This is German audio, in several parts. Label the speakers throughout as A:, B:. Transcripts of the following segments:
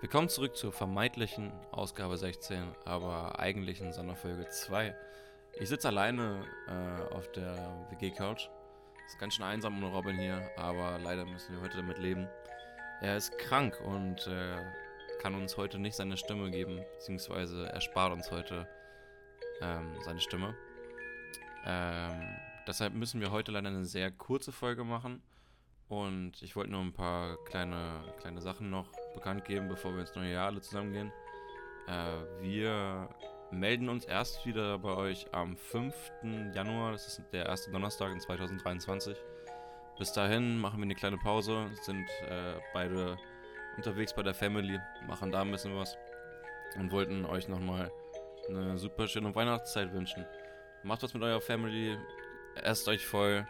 A: Willkommen zurück zur vermeintlichen Ausgabe 16, aber eigentlichen Sonderfolge 2. Ich sitze alleine äh, auf der WG-Couch. Ist ganz schön einsam ohne Robin hier, aber leider müssen wir heute damit leben. Er ist krank und äh, kann uns heute nicht seine Stimme geben, beziehungsweise er spart uns heute ähm, seine Stimme. Ähm, deshalb müssen wir heute leider eine sehr kurze Folge machen. Und ich wollte nur ein paar kleine, kleine Sachen noch bekannt geben, bevor wir ins neue Jahr alle zusammengehen. Äh, wir melden uns erst wieder bei euch am 5. Januar, das ist der erste Donnerstag in 2023. Bis dahin machen wir eine kleine Pause, sind äh, beide unterwegs bei der Family, machen da ein bisschen was und wollten euch nochmal eine super schöne Weihnachtszeit wünschen. Macht was mit eurer Family, esst euch voll,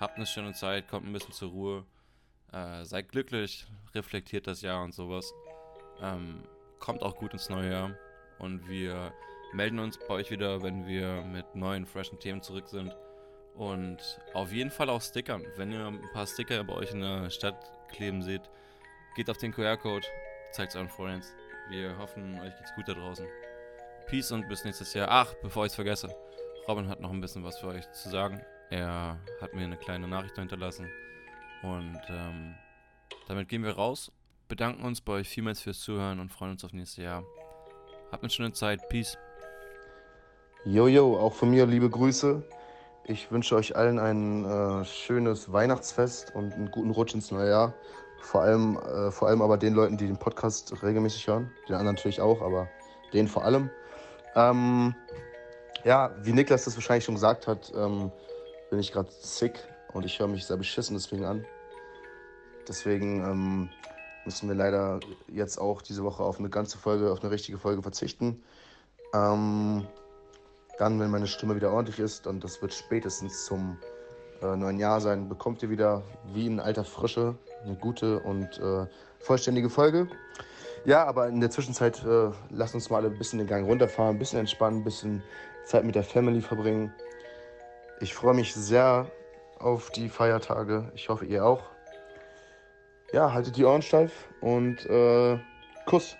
A: habt eine schöne Zeit, kommt ein bisschen zur Ruhe, äh, seid glücklich, reflektiert das Jahr und sowas. Ähm, kommt auch gut ins neue Jahr und wir melden uns bei euch wieder, wenn wir mit neuen, freshen Themen zurück sind. Und auf jeden Fall auch Stickern. Wenn ihr ein paar Sticker bei euch in der Stadt kleben seht, geht auf den QR-Code, zeigt es euren Freunden. Wir hoffen, euch geht's gut da draußen. Peace und bis nächstes Jahr. Ach, bevor ich es vergesse, Robin hat noch ein bisschen was für euch zu sagen. Er hat mir eine kleine Nachricht hinterlassen. Und ähm, damit gehen wir raus, bedanken uns bei euch vielmals fürs Zuhören und freuen uns auf nächstes Jahr. Habt eine schöne Zeit. Peace.
B: Jojo, auch von mir liebe Grüße. Ich wünsche euch allen ein äh, schönes Weihnachtsfest und einen guten Rutsch ins neue Jahr. Vor allem, äh, vor allem aber den Leuten, die den Podcast regelmäßig hören. Den anderen natürlich auch, aber den vor allem. Ähm, ja, wie Niklas das wahrscheinlich schon gesagt hat, ähm, bin ich gerade sick und ich höre mich sehr beschissen deswegen an. Deswegen ähm, müssen wir leider jetzt auch diese Woche auf eine ganze Folge, auf eine richtige Folge verzichten. Ähm, dann, wenn meine Stimme wieder ordentlich ist, und das wird spätestens zum äh, neuen Jahr sein, bekommt ihr wieder wie in alter Frische eine gute und äh, vollständige Folge. Ja, aber in der Zwischenzeit äh, lasst uns mal ein bisschen den Gang runterfahren, ein bisschen entspannen, ein bisschen Zeit mit der Family verbringen. Ich freue mich sehr auf die Feiertage. Ich hoffe, ihr auch. Ja, haltet die Ohren steif und äh, Kuss.